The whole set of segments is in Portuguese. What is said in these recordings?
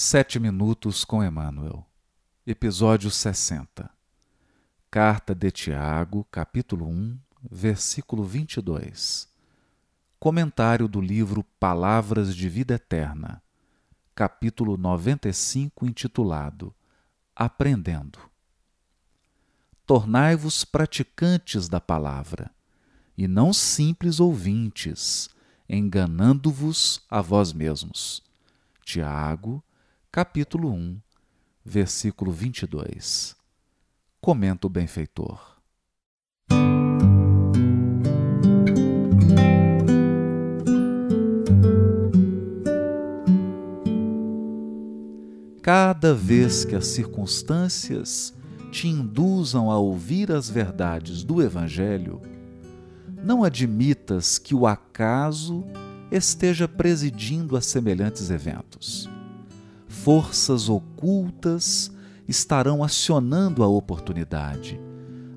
Sete Minutos com Emmanuel, Episódio 60 Carta de Tiago, capítulo 1, versículo 22 Comentário do livro Palavras de Vida Eterna, capítulo 95, intitulado Aprendendo. Tornai-vos praticantes da palavra, e não simples ouvintes, enganando-vos a vós mesmos. Tiago, capítulo 1, versículo 22. Comenta o benfeitor. Cada vez que as circunstâncias te induzam a ouvir as verdades do Evangelho, não admitas que o acaso esteja presidindo a semelhantes eventos forças ocultas estarão acionando a oportunidade,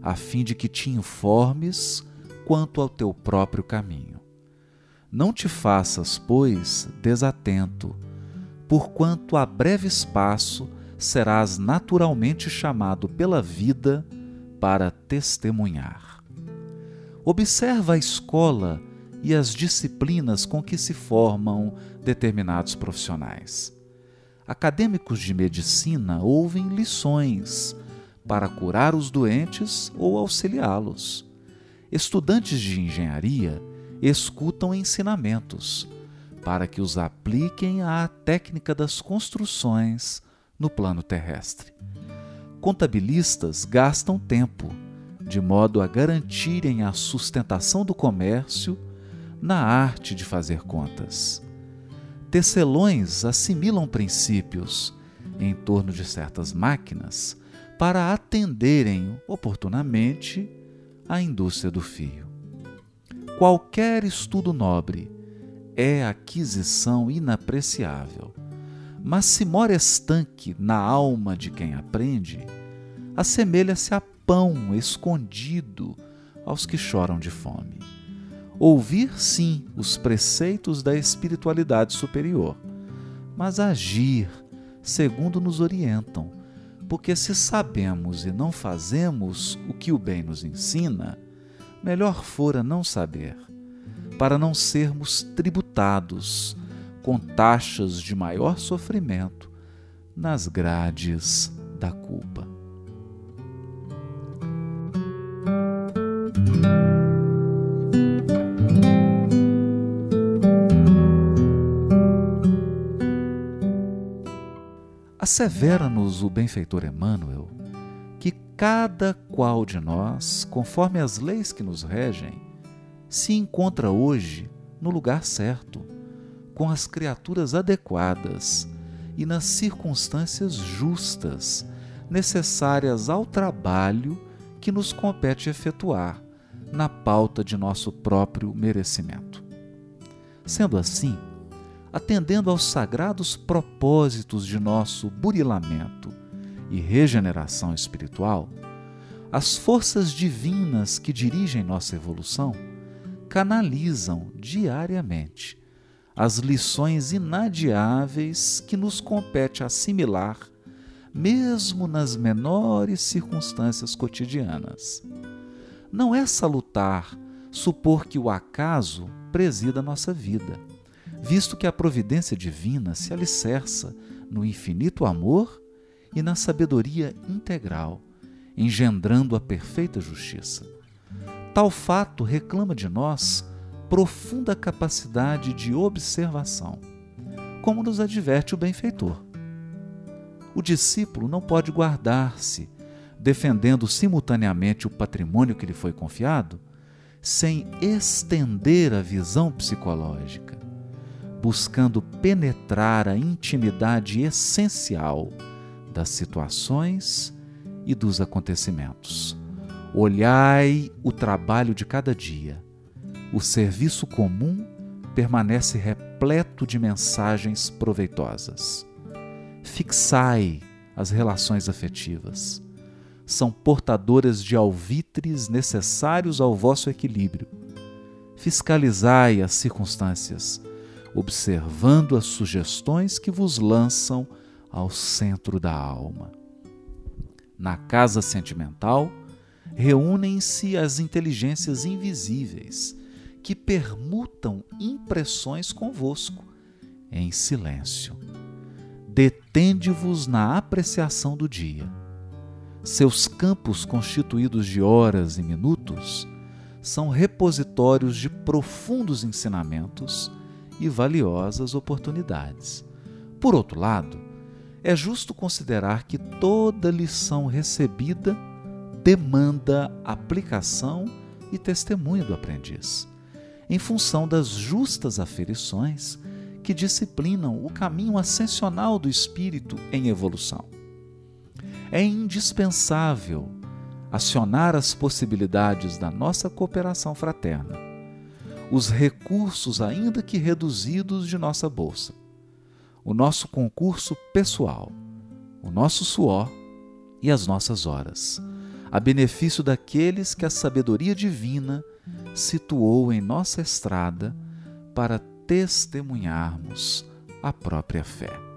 a fim de que te informes quanto ao teu próprio caminho. Não te faças, pois, desatento, porquanto a breve espaço serás naturalmente chamado pela vida para testemunhar. Observa a escola e as disciplinas com que se formam determinados profissionais acadêmicos de medicina ouvem lições para curar os doentes ou auxiliá-los. Estudantes de engenharia escutam ensinamentos para que os apliquem à técnica das construções no plano terrestre. Contabilistas gastam tempo de modo a garantirem a sustentação do comércio na arte de fazer contas tecelões assimilam princípios em torno de certas máquinas para atenderem oportunamente à indústria do fio. Qualquer estudo nobre é aquisição inapreciável, mas se mora estanque na alma de quem aprende, assemelha-se a pão escondido aos que choram de fome. Ouvir, sim, os preceitos da espiritualidade superior, mas agir segundo nos orientam, porque se sabemos e não fazemos o que o bem nos ensina, melhor fora não saber, para não sermos tributados com taxas de maior sofrimento nas grades da culpa. Assevera-nos o benfeitor Emmanuel que cada qual de nós, conforme as leis que nos regem, se encontra hoje no lugar certo, com as criaturas adequadas e nas circunstâncias justas necessárias ao trabalho que nos compete efetuar na pauta de nosso próprio merecimento. Sendo assim, atendendo aos sagrados propósitos de nosso burilamento e regeneração espiritual, as forças divinas que dirigem nossa evolução canalizam diariamente as lições inadiáveis que nos compete assimilar, mesmo nas menores circunstâncias cotidianas. Não é salutar supor que o acaso presida nossa vida visto que a providência divina se alicerça no infinito amor e na sabedoria integral, engendrando a perfeita justiça. Tal fato reclama de nós profunda capacidade de observação, como nos adverte o benfeitor. O discípulo não pode guardar-se, defendendo simultaneamente o patrimônio que lhe foi confiado, sem estender a visão psicológica buscando penetrar a intimidade essencial das situações e dos acontecimentos. Olhai o trabalho de cada dia. O serviço comum permanece repleto de mensagens proveitosas. Fixai as relações afetivas. São portadoras de alvitres necessários ao vosso equilíbrio. Fiscalizai as circunstâncias observando as sugestões que vos lançam ao centro da alma. Na casa sentimental, reúnem-se as inteligências invisíveis que permutam impressões convosco, em silêncio. Detende-vos na apreciação do dia. Seus campos constituídos de horas e minutos são repositórios de profundos ensinamentos e valiosas oportunidades. Por outro lado, é justo considerar que toda lição recebida demanda aplicação e testemunho do aprendiz, em função das justas aferições que disciplinam o caminho ascensional do espírito em evolução. É indispensável acionar as possibilidades da nossa cooperação fraterna, os recursos, ainda que reduzidos, de nossa bolsa, o nosso concurso pessoal, o nosso suor e as nossas horas, a benefício daqueles que a sabedoria divina situou em nossa estrada para testemunharmos a própria fé.